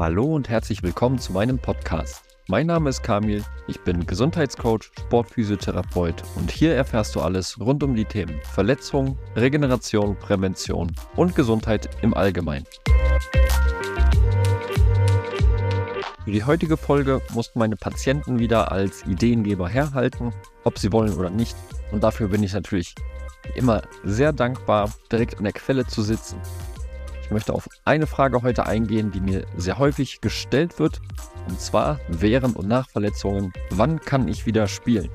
Hallo und herzlich willkommen zu meinem Podcast. Mein Name ist Kamil, ich bin Gesundheitscoach, Sportphysiotherapeut und hier erfährst du alles rund um die Themen Verletzung, Regeneration, Prävention und Gesundheit im Allgemeinen. Für die heutige Folge mussten meine Patienten wieder als Ideengeber herhalten, ob sie wollen oder nicht. Und dafür bin ich natürlich immer sehr dankbar, direkt an der Quelle zu sitzen. Ich möchte auf eine Frage heute eingehen, die mir sehr häufig gestellt wird. Und zwar während und nach Verletzungen, wann kann ich wieder spielen?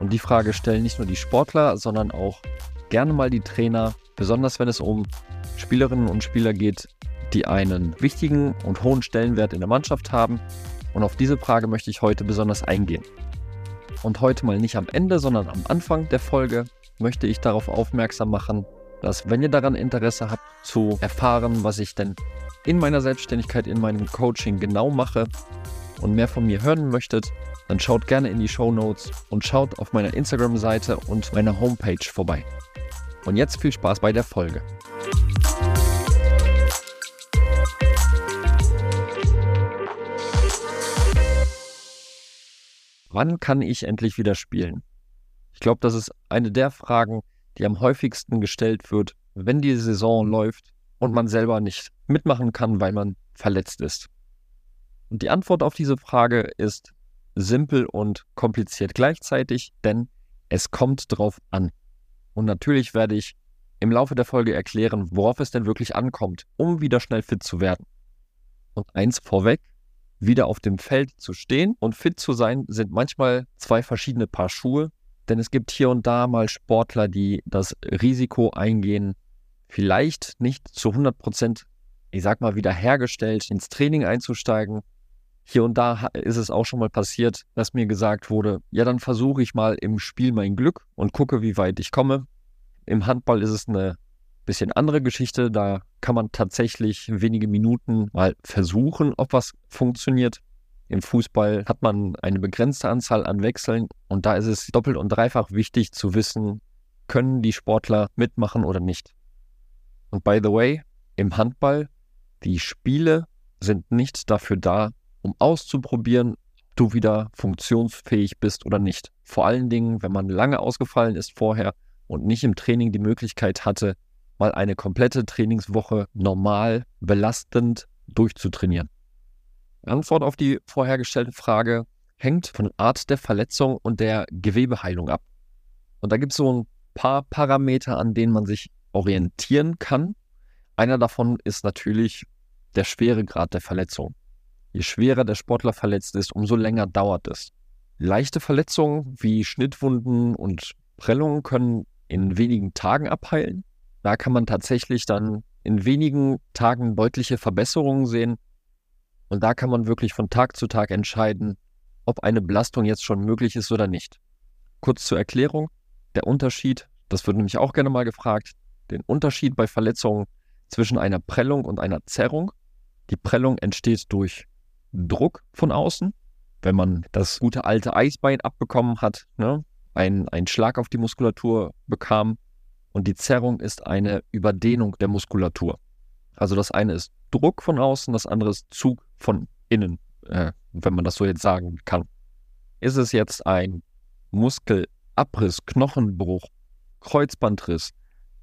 Und die Frage stellen nicht nur die Sportler, sondern auch gerne mal die Trainer, besonders wenn es um Spielerinnen und Spieler geht, die einen wichtigen und hohen Stellenwert in der Mannschaft haben. Und auf diese Frage möchte ich heute besonders eingehen. Und heute mal nicht am Ende, sondern am Anfang der Folge möchte ich darauf aufmerksam machen, dass wenn ihr daran Interesse habt zu erfahren, was ich denn in meiner Selbstständigkeit, in meinem Coaching genau mache und mehr von mir hören möchtet, dann schaut gerne in die Show Notes und schaut auf meiner Instagram-Seite und meiner Homepage vorbei. Und jetzt viel Spaß bei der Folge. Wann kann ich endlich wieder spielen? Ich glaube, das ist eine der Fragen, die am häufigsten gestellt wird, wenn die Saison läuft und man selber nicht mitmachen kann, weil man verletzt ist. Und die Antwort auf diese Frage ist simpel und kompliziert gleichzeitig, denn es kommt drauf an. Und natürlich werde ich im Laufe der Folge erklären, worauf es denn wirklich ankommt, um wieder schnell fit zu werden. Und eins vorweg, wieder auf dem Feld zu stehen und fit zu sein, sind manchmal zwei verschiedene Paar Schuhe. Denn es gibt hier und da mal Sportler, die das Risiko eingehen, vielleicht nicht zu 100 Prozent, ich sag mal, wiederhergestellt ins Training einzusteigen. Hier und da ist es auch schon mal passiert, dass mir gesagt wurde, ja, dann versuche ich mal im Spiel mein Glück und gucke, wie weit ich komme. Im Handball ist es eine bisschen andere Geschichte. Da kann man tatsächlich wenige Minuten mal versuchen, ob was funktioniert. Im Fußball hat man eine begrenzte Anzahl an Wechseln und da ist es doppelt und dreifach wichtig zu wissen, können die Sportler mitmachen oder nicht. Und by the way, im Handball, die Spiele sind nicht dafür da, um auszuprobieren, ob du wieder funktionsfähig bist oder nicht. Vor allen Dingen, wenn man lange ausgefallen ist vorher und nicht im Training die Möglichkeit hatte, mal eine komplette Trainingswoche normal, belastend durchzutrainieren. Antwort auf die vorhergestellte Frage hängt von Art der Verletzung und der Gewebeheilung ab. Und da gibt es so ein paar Parameter, an denen man sich orientieren kann. Einer davon ist natürlich der Schweregrad der Verletzung. Je schwerer der Sportler verletzt ist, umso länger dauert es. Leichte Verletzungen wie Schnittwunden und Prellungen können in wenigen Tagen abheilen. Da kann man tatsächlich dann in wenigen Tagen deutliche Verbesserungen sehen. Und da kann man wirklich von Tag zu Tag entscheiden, ob eine Belastung jetzt schon möglich ist oder nicht. Kurz zur Erklärung, der Unterschied, das wird nämlich auch gerne mal gefragt, den Unterschied bei Verletzungen zwischen einer Prellung und einer Zerrung. Die Prellung entsteht durch Druck von außen, wenn man das gute alte Eisbein abbekommen hat, ne, ein, einen Schlag auf die Muskulatur bekam, und die Zerrung ist eine Überdehnung der Muskulatur. Also das eine ist Druck von außen, das andere ist Zug von innen, äh, wenn man das so jetzt sagen kann. Ist es jetzt ein Muskelabriss, Knochenbruch, Kreuzbandriss,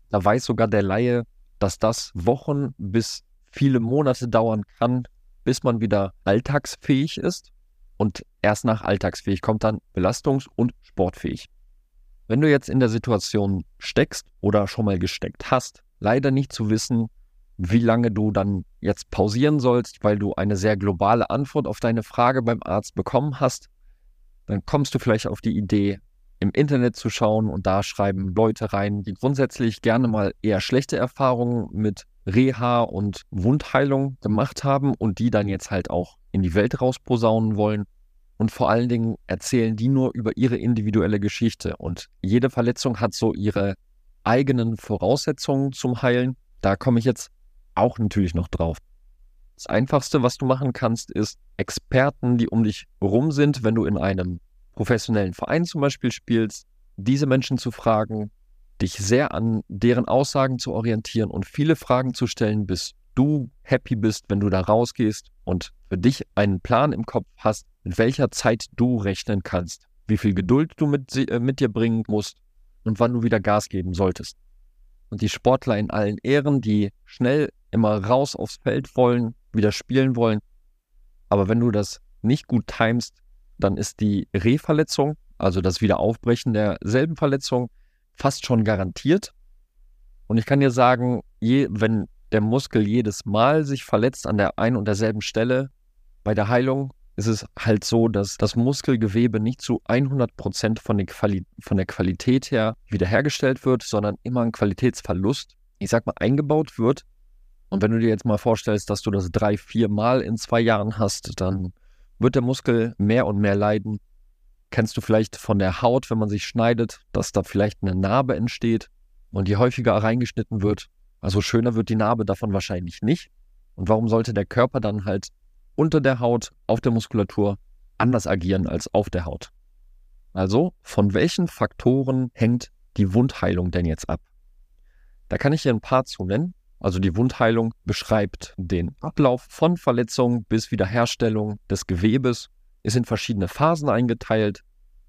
da weiß sogar der Laie, dass das Wochen bis viele Monate dauern kann, bis man wieder alltagsfähig ist. Und erst nach alltagsfähig kommt dann belastungs- und sportfähig. Wenn du jetzt in der Situation steckst oder schon mal gesteckt hast, leider nicht zu wissen, wie lange du dann jetzt pausieren sollst, weil du eine sehr globale Antwort auf deine Frage beim Arzt bekommen hast, dann kommst du vielleicht auf die Idee, im Internet zu schauen und da schreiben Leute rein, die grundsätzlich gerne mal eher schlechte Erfahrungen mit Reha und Wundheilung gemacht haben und die dann jetzt halt auch in die Welt rausposaunen wollen und vor allen Dingen erzählen die nur über ihre individuelle Geschichte. Und jede Verletzung hat so ihre eigenen Voraussetzungen zum Heilen. Da komme ich jetzt auch natürlich noch drauf. Das Einfachste, was du machen kannst, ist Experten, die um dich rum sind, wenn du in einem professionellen Verein zum Beispiel spielst, diese Menschen zu fragen, dich sehr an deren Aussagen zu orientieren und viele Fragen zu stellen, bis du happy bist, wenn du da rausgehst und für dich einen Plan im Kopf hast, mit welcher Zeit du rechnen kannst, wie viel Geduld du mit, äh, mit dir bringen musst und wann du wieder Gas geben solltest. Und die Sportler in allen Ehren, die schnell immer raus aufs Feld wollen, wieder spielen wollen. Aber wenn du das nicht gut timest, dann ist die Reverletzung, also das Wiederaufbrechen derselben Verletzung, fast schon garantiert. Und ich kann dir sagen, je, wenn der Muskel jedes Mal sich verletzt an der einen und derselben Stelle, bei der Heilung ist es halt so, dass das Muskelgewebe nicht zu 100 Prozent von, von der Qualität her wiederhergestellt wird, sondern immer ein Qualitätsverlust, ich sag mal, eingebaut wird. Und wenn du dir jetzt mal vorstellst, dass du das drei, vier Mal in zwei Jahren hast, dann wird der Muskel mehr und mehr leiden. Kennst du vielleicht von der Haut, wenn man sich schneidet, dass da vielleicht eine Narbe entsteht und je häufiger reingeschnitten wird, also schöner wird die Narbe davon wahrscheinlich nicht. Und warum sollte der Körper dann halt unter der Haut, auf der Muskulatur anders agieren als auf der Haut? Also, von welchen Faktoren hängt die Wundheilung denn jetzt ab? Da kann ich hier ein paar zu nennen. Also die Wundheilung beschreibt den Ablauf von Verletzung bis Wiederherstellung des Gewebes, ist in verschiedene Phasen eingeteilt.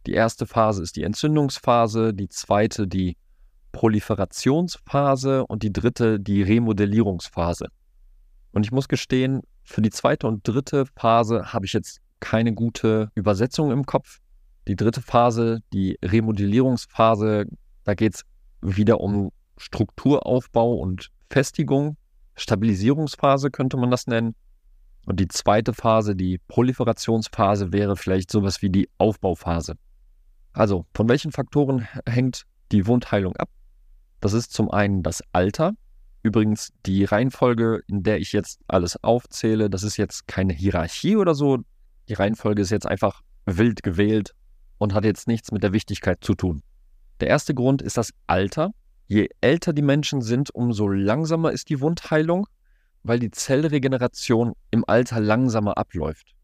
Die erste Phase ist die Entzündungsphase, die zweite die Proliferationsphase und die dritte die Remodellierungsphase. Und ich muss gestehen, für die zweite und dritte Phase habe ich jetzt keine gute Übersetzung im Kopf. Die dritte Phase, die Remodellierungsphase, da geht es wieder um Strukturaufbau und Festigung. Stabilisierungsphase könnte man das nennen. Und die zweite Phase, die Proliferationsphase, wäre vielleicht sowas wie die Aufbauphase. Also, von welchen Faktoren hängt die Wundheilung ab? Das ist zum einen das Alter. Übrigens, die Reihenfolge, in der ich jetzt alles aufzähle, das ist jetzt keine Hierarchie oder so. Die Reihenfolge ist jetzt einfach wild gewählt und hat jetzt nichts mit der Wichtigkeit zu tun. Der erste Grund ist das Alter. Je älter die Menschen sind, umso langsamer ist die Wundheilung, weil die Zellregeneration im Alter langsamer abläuft.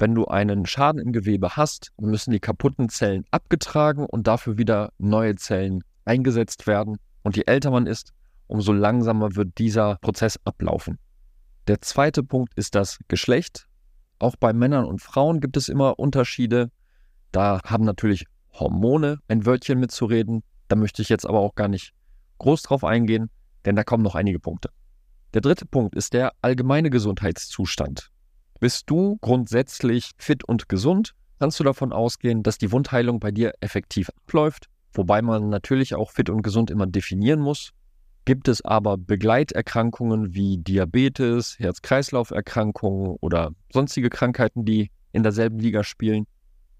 Wenn du einen Schaden im Gewebe hast, müssen die kaputten Zellen abgetragen und dafür wieder neue Zellen eingesetzt werden. Und je älter man ist, umso langsamer wird dieser Prozess ablaufen. Der zweite Punkt ist das Geschlecht. Auch bei Männern und Frauen gibt es immer Unterschiede. Da haben natürlich Hormone ein Wörtchen mitzureden. Da möchte ich jetzt aber auch gar nicht groß drauf eingehen, denn da kommen noch einige Punkte. Der dritte Punkt ist der allgemeine Gesundheitszustand. Bist du grundsätzlich fit und gesund, kannst du davon ausgehen, dass die Wundheilung bei dir effektiv abläuft wobei man natürlich auch fit und gesund immer definieren muss. Gibt es aber Begleiterkrankungen wie Diabetes, Herz-Kreislauf-Erkrankungen oder sonstige Krankheiten, die in derselben Liga spielen,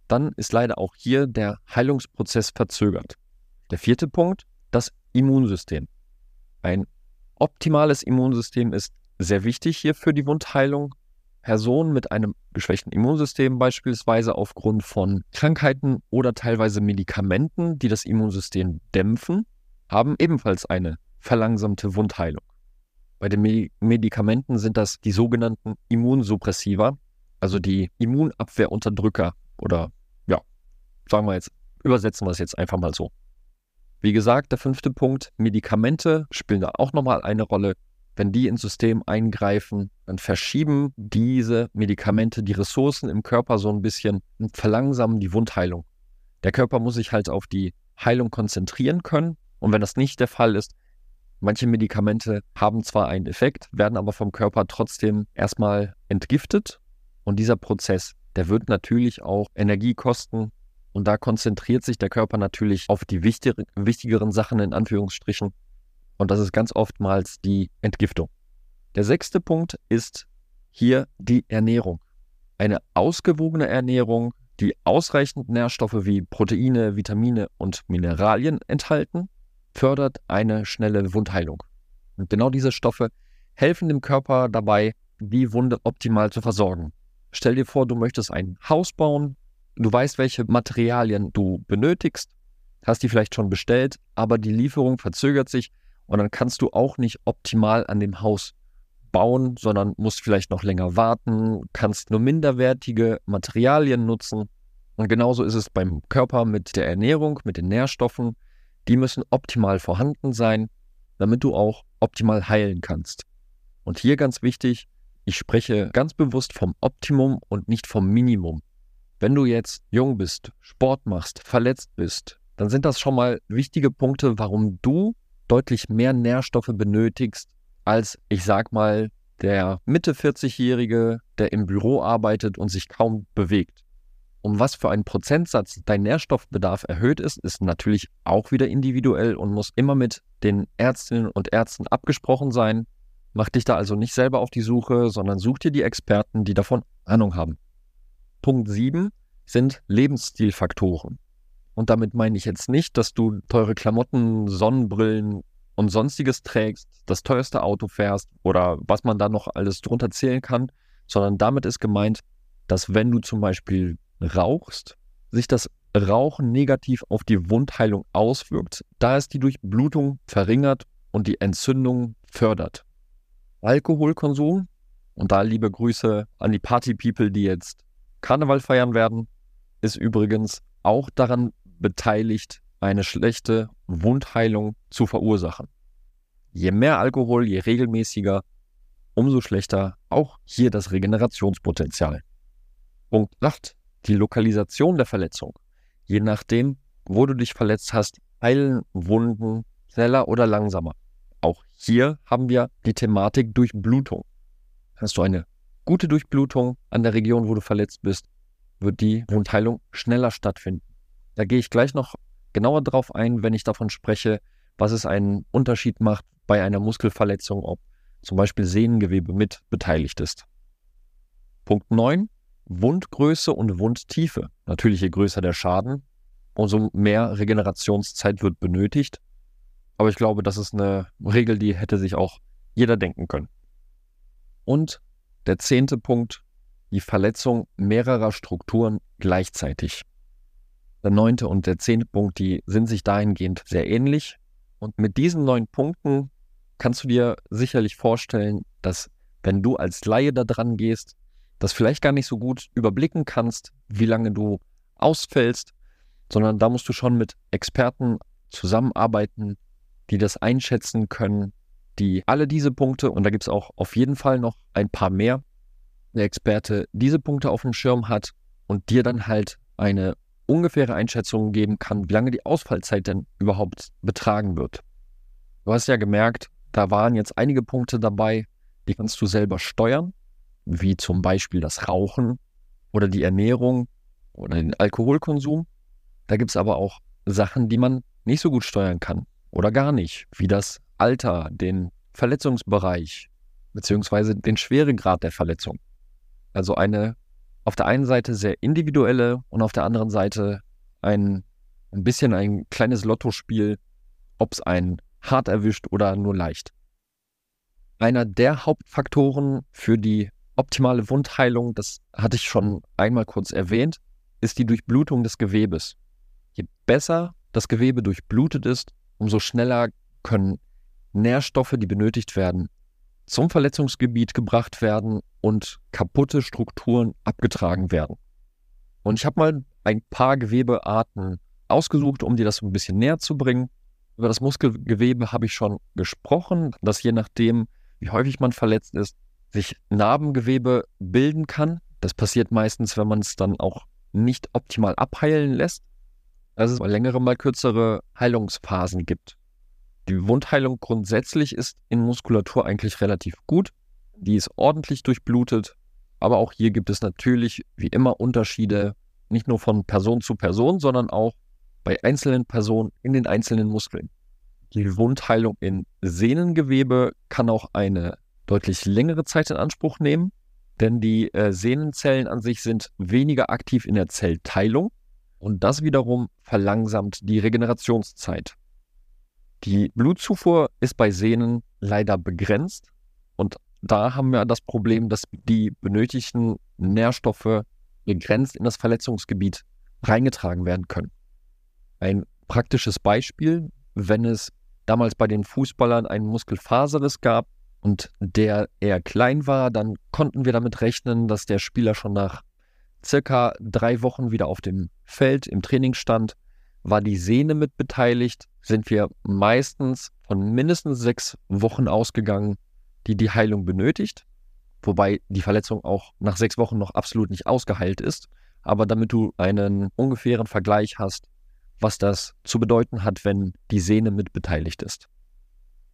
dann ist leider auch hier der Heilungsprozess verzögert. Der vierte Punkt, das Immunsystem. Ein optimales Immunsystem ist sehr wichtig hier für die Wundheilung. Personen mit einem geschwächten Immunsystem beispielsweise aufgrund von Krankheiten oder teilweise Medikamenten, die das Immunsystem dämpfen, haben ebenfalls eine verlangsamte Wundheilung. Bei den Medikamenten sind das die sogenannten Immunsuppressiva, also die Immunabwehrunterdrücker oder ja, sagen wir jetzt, übersetzen wir es jetzt einfach mal so. Wie gesagt, der fünfte Punkt, Medikamente spielen da auch nochmal eine Rolle. Wenn die ins System eingreifen, dann verschieben diese Medikamente die Ressourcen im Körper so ein bisschen und verlangsamen die Wundheilung. Der Körper muss sich halt auf die Heilung konzentrieren können. Und wenn das nicht der Fall ist, manche Medikamente haben zwar einen Effekt, werden aber vom Körper trotzdem erstmal entgiftet. Und dieser Prozess, der wird natürlich auch Energie kosten. Und da konzentriert sich der Körper natürlich auf die wichtigeren Sachen in Anführungsstrichen und das ist ganz oftmals die Entgiftung. Der sechste Punkt ist hier die Ernährung. Eine ausgewogene Ernährung, die ausreichend Nährstoffe wie Proteine, Vitamine und Mineralien enthalten, fördert eine schnelle Wundheilung. Und genau diese Stoffe helfen dem Körper dabei, die Wunde optimal zu versorgen. Stell dir vor, du möchtest ein Haus bauen, du weißt, welche Materialien du benötigst, hast die vielleicht schon bestellt, aber die Lieferung verzögert sich und dann kannst du auch nicht optimal an dem Haus bauen, sondern musst vielleicht noch länger warten, kannst nur minderwertige Materialien nutzen. Und genauso ist es beim Körper mit der Ernährung, mit den Nährstoffen. Die müssen optimal vorhanden sein, damit du auch optimal heilen kannst. Und hier ganz wichtig, ich spreche ganz bewusst vom Optimum und nicht vom Minimum. Wenn du jetzt jung bist, Sport machst, verletzt bist, dann sind das schon mal wichtige Punkte, warum du deutlich mehr Nährstoffe benötigst als, ich sag mal, der Mitte 40-Jährige, der im Büro arbeitet und sich kaum bewegt. Um was für einen Prozentsatz dein Nährstoffbedarf erhöht ist, ist natürlich auch wieder individuell und muss immer mit den Ärztinnen und Ärzten abgesprochen sein. Mach dich da also nicht selber auf die Suche, sondern such dir die Experten, die davon Ahnung haben. Punkt 7 sind Lebensstilfaktoren. Und damit meine ich jetzt nicht, dass du teure Klamotten, Sonnenbrillen und sonstiges trägst, das teuerste Auto fährst oder was man da noch alles drunter zählen kann, sondern damit ist gemeint, dass wenn du zum Beispiel rauchst, sich das Rauchen negativ auf die Wundheilung auswirkt, da es die Durchblutung verringert und die Entzündung fördert. Alkoholkonsum, und da liebe Grüße an die Party-People, die jetzt Karneval feiern werden, ist übrigens auch daran beteiligt, eine schlechte Wundheilung zu verursachen. Je mehr Alkohol, je regelmäßiger, umso schlechter auch hier das Regenerationspotenzial. Punkt 8 die Lokalisation der Verletzung. Je nachdem, wo du dich verletzt hast, heilen Wunden schneller oder langsamer. Auch hier haben wir die Thematik Durchblutung. Hast du eine gute Durchblutung an der Region, wo du verletzt bist, wird die Wundheilung schneller stattfinden. Da gehe ich gleich noch genauer drauf ein, wenn ich davon spreche, was es einen Unterschied macht bei einer Muskelverletzung, ob zum Beispiel Sehnengewebe mit beteiligt ist. Punkt 9. Wundgröße und Wundtiefe. Natürlich, je größer der Schaden, umso mehr Regenerationszeit wird benötigt. Aber ich glaube, das ist eine Regel, die hätte sich auch jeder denken können. Und der zehnte Punkt, die Verletzung mehrerer Strukturen gleichzeitig. Der neunte und der zehnte Punkt, die sind sich dahingehend sehr ähnlich. Und mit diesen neun Punkten kannst du dir sicherlich vorstellen, dass wenn du als Laie da dran gehst, das vielleicht gar nicht so gut überblicken kannst, wie lange du ausfällst, sondern da musst du schon mit Experten zusammenarbeiten, die das einschätzen können, die alle diese Punkte, und da gibt es auch auf jeden Fall noch ein paar mehr, der Experte diese Punkte auf dem Schirm hat und dir dann halt eine ungefähre Einschätzung geben kann, wie lange die Ausfallzeit denn überhaupt betragen wird. Du hast ja gemerkt, da waren jetzt einige Punkte dabei, die kannst du selber steuern wie zum Beispiel das Rauchen oder die Ernährung oder den Alkoholkonsum. Da gibt es aber auch Sachen, die man nicht so gut steuern kann oder gar nicht, wie das Alter, den Verletzungsbereich beziehungsweise den Schweregrad der Verletzung. Also eine auf der einen Seite sehr individuelle und auf der anderen Seite ein, ein bisschen ein kleines Lottospiel, ob es einen hart erwischt oder nur leicht. Einer der Hauptfaktoren für die optimale Wundheilung, das hatte ich schon einmal kurz erwähnt, ist die Durchblutung des Gewebes. Je besser das Gewebe durchblutet ist, umso schneller können Nährstoffe, die benötigt werden, zum Verletzungsgebiet gebracht werden und kaputte Strukturen abgetragen werden. Und ich habe mal ein paar Gewebearten ausgesucht, um dir das ein bisschen näher zu bringen. Über das Muskelgewebe habe ich schon gesprochen, dass je nachdem, wie häufig man verletzt ist, sich Narbengewebe bilden kann. Das passiert meistens, wenn man es dann auch nicht optimal abheilen lässt. Dass es mal längere, mal kürzere Heilungsphasen gibt. Die Wundheilung grundsätzlich ist in Muskulatur eigentlich relativ gut. Die ist ordentlich durchblutet. Aber auch hier gibt es natürlich wie immer Unterschiede, nicht nur von Person zu Person, sondern auch bei einzelnen Personen in den einzelnen Muskeln. Die Wundheilung in Sehnengewebe kann auch eine deutlich längere Zeit in Anspruch nehmen, denn die äh, Sehnenzellen an sich sind weniger aktiv in der Zellteilung und das wiederum verlangsamt die Regenerationszeit. Die Blutzufuhr ist bei Sehnen leider begrenzt und da haben wir das Problem, dass die benötigten Nährstoffe begrenzt in das Verletzungsgebiet reingetragen werden können. Ein praktisches Beispiel, wenn es damals bei den Fußballern einen Muskelfaserriss gab, und der eher klein war, dann konnten wir damit rechnen, dass der Spieler schon nach circa drei Wochen wieder auf dem Feld im Training stand. War die Sehne mit beteiligt, sind wir meistens von mindestens sechs Wochen ausgegangen, die die Heilung benötigt, wobei die Verletzung auch nach sechs Wochen noch absolut nicht ausgeheilt ist. Aber damit du einen ungefähren Vergleich hast, was das zu bedeuten hat, wenn die Sehne mit beteiligt ist.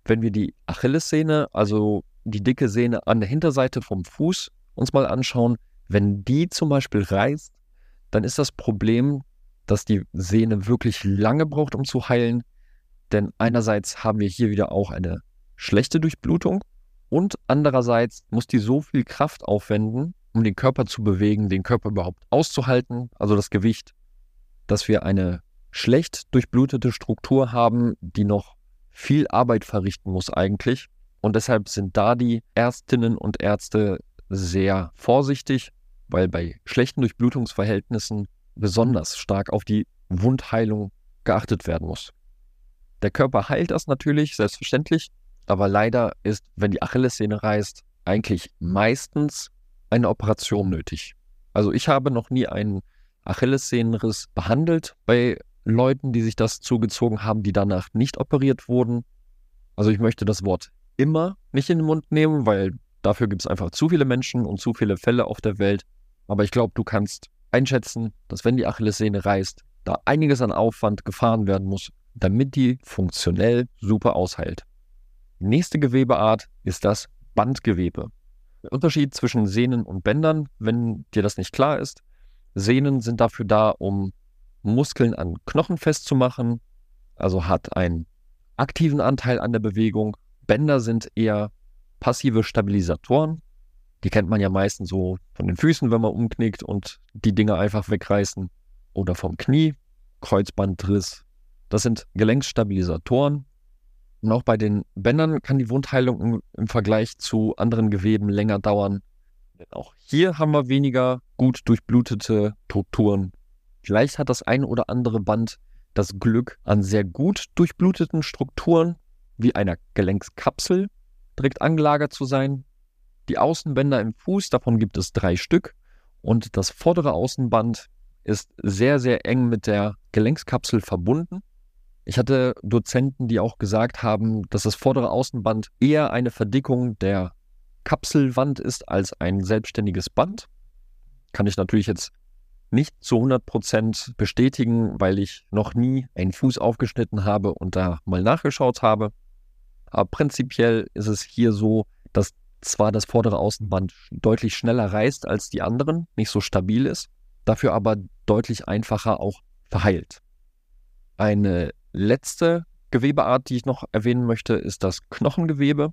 Wenn wir die Achillessehne, also die dicke Sehne an der Hinterseite vom Fuß, uns mal anschauen, wenn die zum Beispiel reißt, dann ist das Problem, dass die Sehne wirklich lange braucht, um zu heilen. Denn einerseits haben wir hier wieder auch eine schlechte Durchblutung und andererseits muss die so viel Kraft aufwenden, um den Körper zu bewegen, den Körper überhaupt auszuhalten, also das Gewicht, dass wir eine schlecht durchblutete Struktur haben, die noch viel Arbeit verrichten muss eigentlich. Und deshalb sind da die Ärztinnen und Ärzte sehr vorsichtig, weil bei schlechten Durchblutungsverhältnissen besonders stark auf die Wundheilung geachtet werden muss. Der Körper heilt das natürlich, selbstverständlich, aber leider ist, wenn die Achillessehne reißt, eigentlich meistens eine Operation nötig. Also ich habe noch nie einen Achillessehnenriss behandelt bei Leuten, die sich das zugezogen haben, die danach nicht operiert wurden. Also ich möchte das Wort immer nicht in den Mund nehmen, weil dafür gibt es einfach zu viele Menschen und zu viele Fälle auf der Welt. Aber ich glaube, du kannst einschätzen, dass wenn die Achillessehne reißt, da einiges an Aufwand gefahren werden muss, damit die funktionell super ausheilt. Die nächste Gewebeart ist das Bandgewebe. Der Unterschied zwischen Sehnen und Bändern, wenn dir das nicht klar ist, Sehnen sind dafür da, um Muskeln an Knochen festzumachen, also hat einen aktiven Anteil an der Bewegung. Bänder sind eher passive Stabilisatoren, die kennt man ja meistens so von den Füßen, wenn man umknickt und die Dinge einfach wegreißen. Oder vom Knie, Kreuzbandriss. Das sind Gelenksstabilisatoren. Und auch bei den Bändern kann die Wundheilung im, Vergleich zu anderen Geweben länger dauern. Denn auch hier haben wir weniger gut durchblutete Strukturen. Vielleicht hat das ein oder andere Band das Glück an sehr gut durchbluteten Strukturen, wie einer Gelenkskapsel, direkt angelagert zu sein, die Außenbänder im Fuß, davon gibt es drei Stück. Und das vordere Außenband ist sehr, sehr eng mit der Gelenkskapsel verbunden. Ich hatte Dozenten, die auch gesagt haben, dass das vordere Außenband eher eine Verdickung der Kapselwand ist als ein selbstständiges Band. Kann ich natürlich jetzt nicht zu 100% bestätigen, weil ich noch nie einen Fuß aufgeschnitten habe und da mal nachgeschaut habe. Aber prinzipiell ist es hier so, dass zwar das vordere Außenband deutlich schneller reißt als die anderen, nicht so stabil ist, dafür aber deutlich einfacher auch verheilt. Eine letzte Gewebeart, die ich noch erwähnen möchte, ist das Knochengewebe.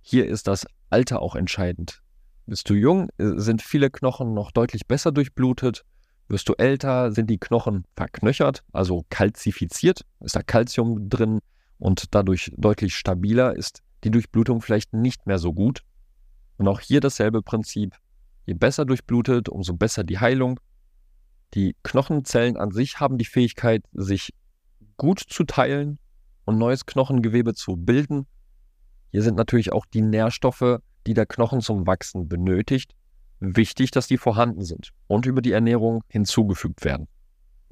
Hier ist das Alter auch entscheidend. Bist du jung, äh, sind viele Knochen noch deutlich besser durchblutet. Wirst du älter, sind die Knochen verknöchert, also kalzifiziert, ist da Kalzium drin und dadurch deutlich stabiler ist die Durchblutung vielleicht nicht mehr so gut. Und auch hier dasselbe Prinzip. Je besser durchblutet, umso besser die Heilung. Die Knochenzellen an sich haben die Fähigkeit, sich gut zu teilen und neues Knochengewebe zu bilden. Hier sind natürlich auch die Nährstoffe, die der Knochen zum Wachsen benötigt, wichtig, dass die vorhanden sind und über die Ernährung hinzugefügt werden.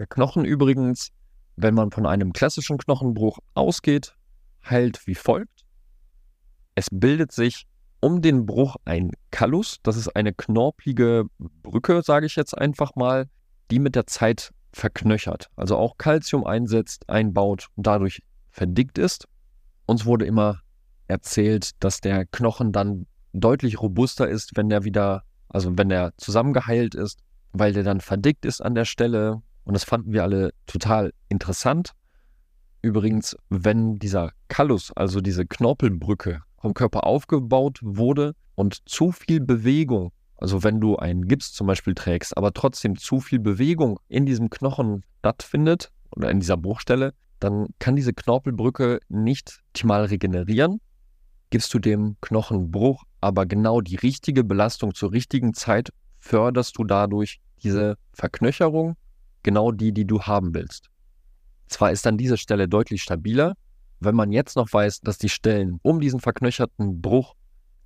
Der Knochen übrigens, wenn man von einem klassischen Knochenbruch ausgeht, heilt wie folgt. Es bildet sich um den Bruch ein Kallus. Das ist eine knorpelige Brücke, sage ich jetzt einfach mal, die mit der Zeit verknöchert. Also auch Kalzium einsetzt, einbaut und dadurch verdickt ist. Uns wurde immer erzählt, dass der Knochen dann deutlich robuster ist, wenn der wieder, also wenn der zusammengeheilt ist, weil der dann verdickt ist an der Stelle. Und das fanden wir alle total interessant. Übrigens, wenn dieser Kallus, also diese Knorpelbrücke, vom Körper aufgebaut wurde und zu viel Bewegung, also wenn du einen Gips zum Beispiel trägst, aber trotzdem zu viel Bewegung in diesem Knochen stattfindet oder in dieser Bruchstelle, dann kann diese Knorpelbrücke nicht optimal regenerieren. Gibst du dem Knochenbruch aber genau die richtige Belastung zur richtigen Zeit, förderst du dadurch diese Verknöcherung, genau die, die du haben willst. Zwar ist dann diese Stelle deutlich stabiler, wenn man jetzt noch weiß, dass die Stellen um diesen verknöcherten Bruch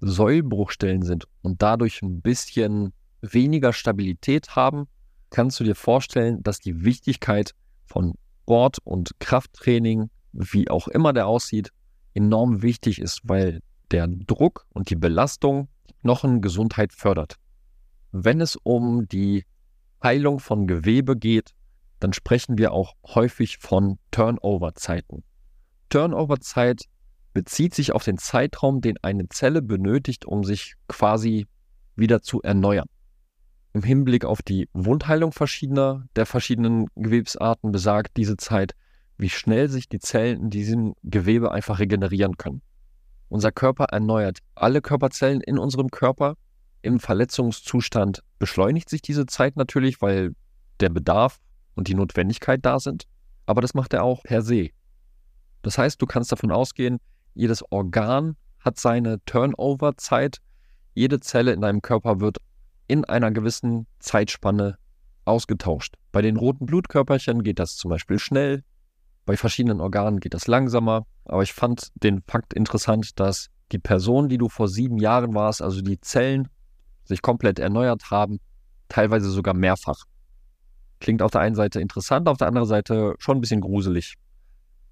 Sollbruchstellen sind und dadurch ein bisschen weniger Stabilität haben, kannst du dir vorstellen, dass die Wichtigkeit von Sport und Krafttraining, wie auch immer der aussieht, enorm wichtig ist, weil der Druck und die Belastung Knochengesundheit fördert. Wenn es um die Heilung von Gewebe geht, dann sprechen wir auch häufig von Turnover-Zeiten. Turnover-Zeit bezieht sich auf den Zeitraum, den eine Zelle benötigt, um sich quasi wieder zu erneuern. Im Hinblick auf die Wundheilung verschiedener der verschiedenen Gewebsarten besagt diese Zeit, wie schnell sich die Zellen in diesem Gewebe einfach regenerieren können. Unser Körper erneuert alle Körperzellen in unserem Körper. Im Verletzungszustand beschleunigt sich diese Zeit natürlich, weil der Bedarf und die Notwendigkeit da sind. Aber das macht er auch per se. Das heißt, du kannst davon ausgehen, jedes Organ hat seine Turnover-Zeit. Jede Zelle in deinem Körper wird in einer gewissen Zeitspanne ausgetauscht. Bei den roten Blutkörperchen geht das zum Beispiel schnell, bei verschiedenen Organen geht das langsamer. Aber ich fand den Fakt interessant, dass die Person, die du vor sieben Jahren warst, also die Zellen, sich komplett erneuert haben, teilweise sogar mehrfach. Klingt auf der einen Seite interessant, auf der anderen Seite schon ein bisschen gruselig.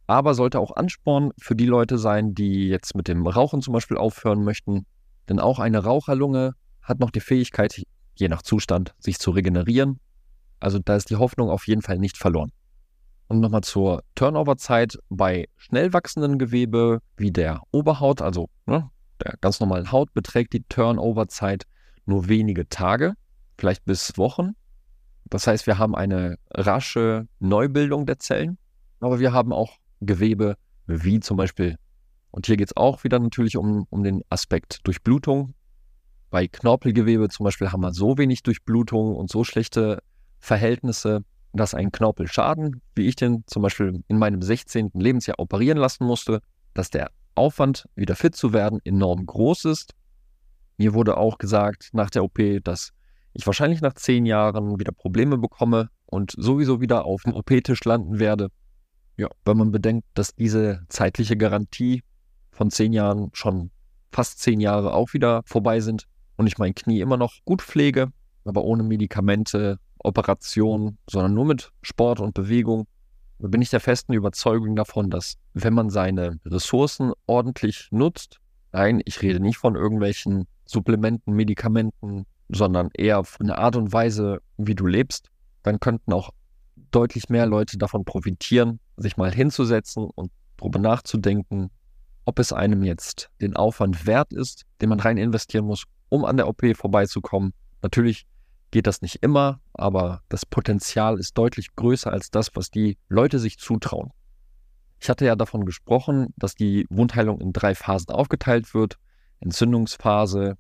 Aber sollte auch Ansporn für die Leute sein, die jetzt mit dem Rauchen zum Beispiel aufhören möchten. Denn auch eine Raucherlunge hat noch die Fähigkeit, je nach Zustand, sich zu regenerieren. Also da ist die Hoffnung auf jeden Fall nicht verloren. Und nochmal zur Turnover-Zeit bei schnell wachsenden Gewebe wie der Oberhaut, also ne, der ganz normalen Haut, beträgt die Turnover-Zeit nur wenige Tage, vielleicht bis Wochen. Das heißt, wir haben eine rasche Neubildung der Zellen, aber wir haben auch Gewebe wie zum Beispiel, und hier geht es auch wieder natürlich um, um den Aspekt Durchblutung. Bei Knorpelgewebe zum Beispiel haben wir so wenig Durchblutung und so schlechte Verhältnisse, dass ein Knorpelschaden, wie ich den zum Beispiel in meinem 16. Lebensjahr operieren lassen musste, dass der Aufwand, wieder fit zu werden, enorm groß ist. Mir wurde auch gesagt nach der OP, dass ich wahrscheinlich nach zehn Jahren wieder Probleme bekomme und sowieso wieder auf dem OP-Tisch landen werde. Ja, wenn man bedenkt, dass diese zeitliche Garantie von zehn Jahren schon fast zehn Jahre auch wieder vorbei sind und ich mein Knie immer noch gut pflege, aber ohne Medikamente Operation, sondern nur mit Sport und Bewegung, bin ich der festen Überzeugung davon, dass wenn man seine Ressourcen ordentlich nutzt, nein, ich rede nicht von irgendwelchen Supplementen, Medikamenten, sondern eher von der Art und Weise, wie du lebst, dann könnten auch deutlich mehr Leute davon profitieren, sich mal hinzusetzen und darüber nachzudenken, ob es einem jetzt den Aufwand wert ist, den man rein investieren muss, um an der OP vorbeizukommen. Natürlich geht das nicht immer, aber das Potenzial ist deutlich größer als das, was die Leute sich zutrauen. Ich hatte ja davon gesprochen, dass die Wundheilung in drei Phasen aufgeteilt wird. Entzündungsphase,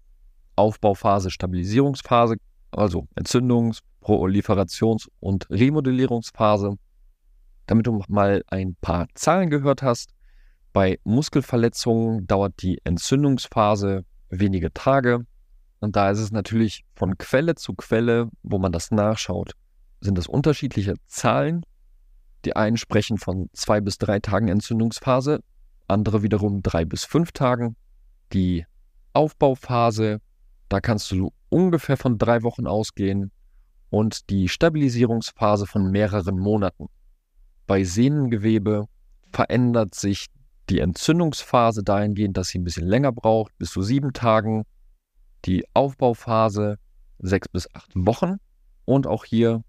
Aufbauphase, Stabilisierungsphase, also Entzündungs-, Proliferations- und Remodellierungsphase. Damit du mal ein paar Zahlen gehört hast, bei Muskelverletzungen dauert die Entzündungsphase wenige Tage, und da ist es natürlich von Quelle zu Quelle, wo man das nachschaut, sind es unterschiedliche Zahlen. Die einen sprechen von zwei bis drei Tagen Entzündungsphase, andere wiederum drei bis fünf Tagen. Die Aufbauphase, da kannst du ungefähr von drei Wochen ausgehen und die Stabilisierungsphase von mehreren Monaten. Bei Sehnengewebe verändert sich die Entzündungsphase dahingehend, dass sie ein bisschen länger braucht, bis zu sieben Tagen die Aufbauphase sechs bis acht Wochen und auch hier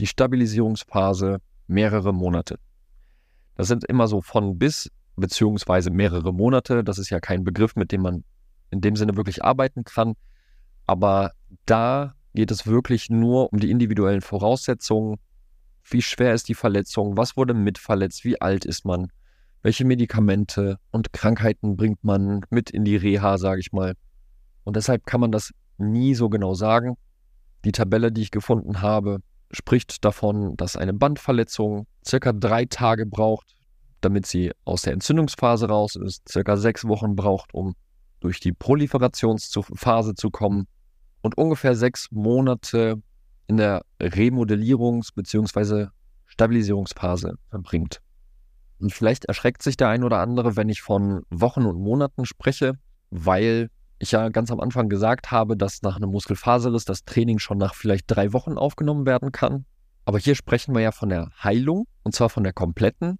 die Stabilisierungsphase mehrere Monate. Das sind immer so von bis beziehungsweise mehrere Monate. Das ist ja kein Begriff, mit dem man in dem Sinne wirklich arbeiten kann. Aber da geht es wirklich nur um die individuellen Voraussetzungen. Wie schwer ist die Verletzung? Was wurde mitverletzt? Wie alt ist man? Welche Medikamente und Krankheiten bringt man mit in die Reha, sage ich mal? Und deshalb kann man das nie so genau sagen. Die Tabelle, die ich gefunden habe, spricht davon, dass eine Bandverletzung circa drei Tage braucht, damit sie aus der Entzündungsphase raus ist, circa sechs Wochen braucht, um durch die Proliferationsphase zu kommen und ungefähr sechs Monate in der Remodellierungs- bzw. Stabilisierungsphase verbringt. Und vielleicht erschreckt sich der ein oder andere, wenn ich von Wochen und Monaten spreche, weil ich ja ganz am Anfang gesagt habe, dass nach einem Muskelfaserriss das Training schon nach vielleicht drei Wochen aufgenommen werden kann. Aber hier sprechen wir ja von der Heilung und zwar von der kompletten.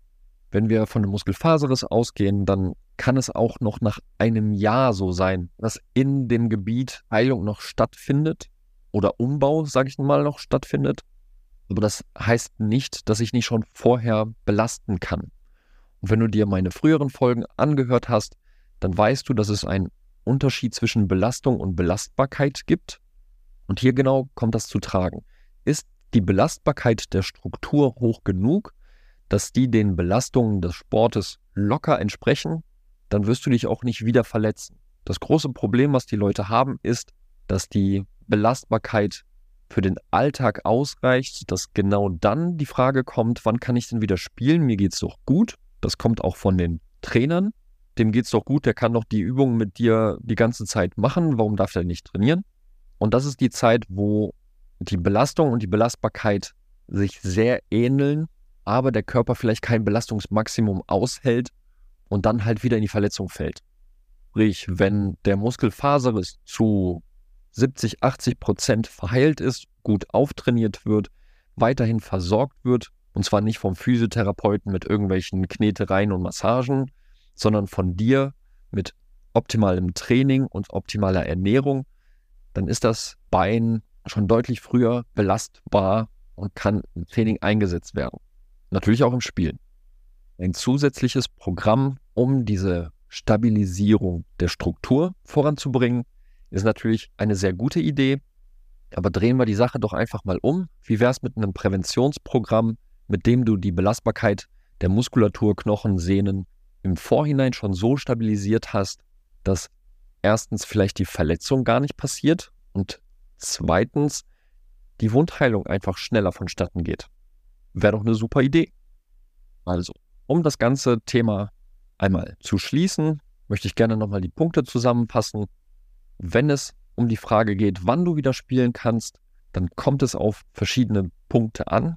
Wenn wir von einem Muskelfaserriss ausgehen, dann kann es auch noch nach einem Jahr so sein, dass in dem Gebiet Heilung noch stattfindet oder Umbau, sage ich mal, noch stattfindet. Aber das heißt nicht, dass ich nicht schon vorher belasten kann. Und wenn du dir meine früheren Folgen angehört hast, dann weißt du, dass es einen Unterschied zwischen Belastung und Belastbarkeit gibt. Und hier genau kommt das zu tragen. Ist die Belastbarkeit der Struktur hoch genug, dass die den Belastungen des Sportes locker entsprechen, dann wirst du dich auch nicht wieder verletzen. Das große Problem, was die Leute haben, ist, dass die Belastbarkeit für den Alltag ausreicht, dass genau dann die Frage kommt, wann kann ich denn wieder spielen? Mir geht es doch gut. Das kommt auch von den Trainern. Dem geht es doch gut, der kann doch die Übungen mit dir die ganze Zeit machen. Warum darf er nicht trainieren? Und das ist die Zeit, wo die Belastung und die Belastbarkeit sich sehr ähneln, aber der Körper vielleicht kein Belastungsmaximum aushält und dann halt wieder in die Verletzung fällt. Sprich, wenn der Muskelfaserriss zu 70, 80 Prozent verheilt ist, gut auftrainiert wird, weiterhin versorgt wird, und zwar nicht vom Physiotherapeuten mit irgendwelchen Knetereien und Massagen, sondern von dir mit optimalem Training und optimaler Ernährung, dann ist das Bein schon deutlich früher belastbar und kann im Training eingesetzt werden. Natürlich auch im Spielen. Ein zusätzliches Programm, um diese Stabilisierung der Struktur voranzubringen, ist natürlich eine sehr gute Idee. Aber drehen wir die Sache doch einfach mal um. Wie wäre es mit einem Präventionsprogramm, mit dem du die Belastbarkeit der Muskulatur, Knochen, Sehnen im Vorhinein schon so stabilisiert hast, dass erstens vielleicht die Verletzung gar nicht passiert und zweitens die Wundheilung einfach schneller vonstatten geht. Wäre doch eine super Idee. Also, um das ganze Thema einmal zu schließen, möchte ich gerne nochmal die Punkte zusammenfassen. Wenn es um die Frage geht, wann du wieder spielen kannst, dann kommt es auf verschiedene Punkte an.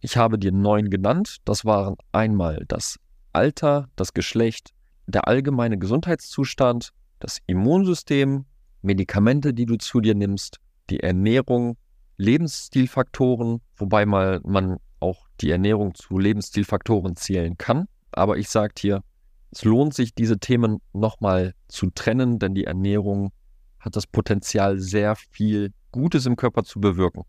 Ich habe dir neun genannt. Das waren einmal das Alter, das Geschlecht, der allgemeine Gesundheitszustand, das Immunsystem, Medikamente, die du zu dir nimmst, die Ernährung, Lebensstilfaktoren, wobei mal man auch die Ernährung zu Lebensstilfaktoren zählen kann. Aber ich sage dir, es lohnt sich, diese Themen nochmal zu trennen, denn die Ernährung hat das Potenzial, sehr viel Gutes im Körper zu bewirken.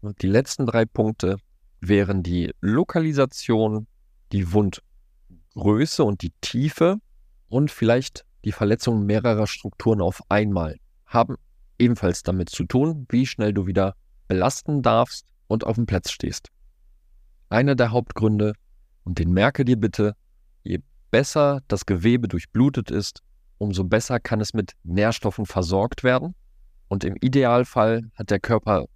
Und die letzten drei Punkte wären die Lokalisation, die Wundgröße und die Tiefe und vielleicht die Verletzung mehrerer Strukturen auf einmal haben ebenfalls damit zu tun, wie schnell du wieder belasten darfst und auf dem Platz stehst. Einer der Hauptgründe, und den merke dir bitte, je besser das Gewebe durchblutet ist, umso besser kann es mit Nährstoffen versorgt werden. Und im Idealfall hat der Körper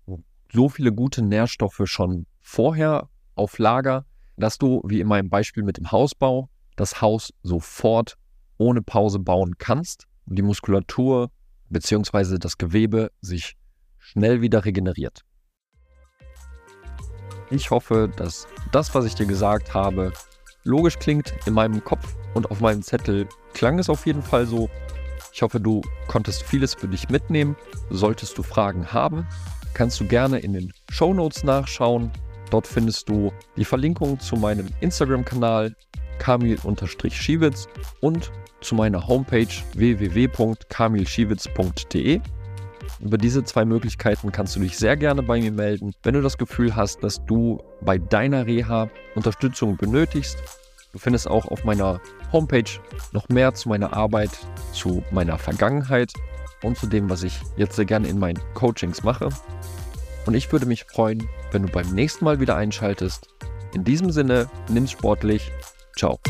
so viele gute Nährstoffe schon vorher auf Lager, dass du, wie in meinem Beispiel mit dem Hausbau, das Haus sofort ohne Pause bauen kannst und die Muskulatur bzw. das Gewebe sich schnell wieder regeneriert. Ich hoffe, dass das, was ich dir gesagt habe, logisch klingt in meinem Kopf und auf meinem Zettel klang es auf jeden Fall so. Ich hoffe, du konntest vieles für dich mitnehmen. Solltewest du Fragen haben, kannst du gerne in den Show Notes nachschauen. Dort findest du die Verlinkung zu meinem Instagram-Kanal kamil-schiewitz und zu meiner Homepage www.kamilschiewitz.de. Über diese zwei Möglichkeiten kannst du dich sehr gerne bei mir melden, wenn du das Gefühl hast, dass du bei deiner Reha Unterstützung benötigst. Du findest auch auf meiner Homepage noch mehr zu meiner Arbeit, zu meiner Vergangenheit und zu dem, was ich jetzt sehr gerne in meinen Coachings mache. Und ich würde mich freuen, wenn du beim nächsten Mal wieder einschaltest. In diesem Sinne, nimm's sportlich. Ciao.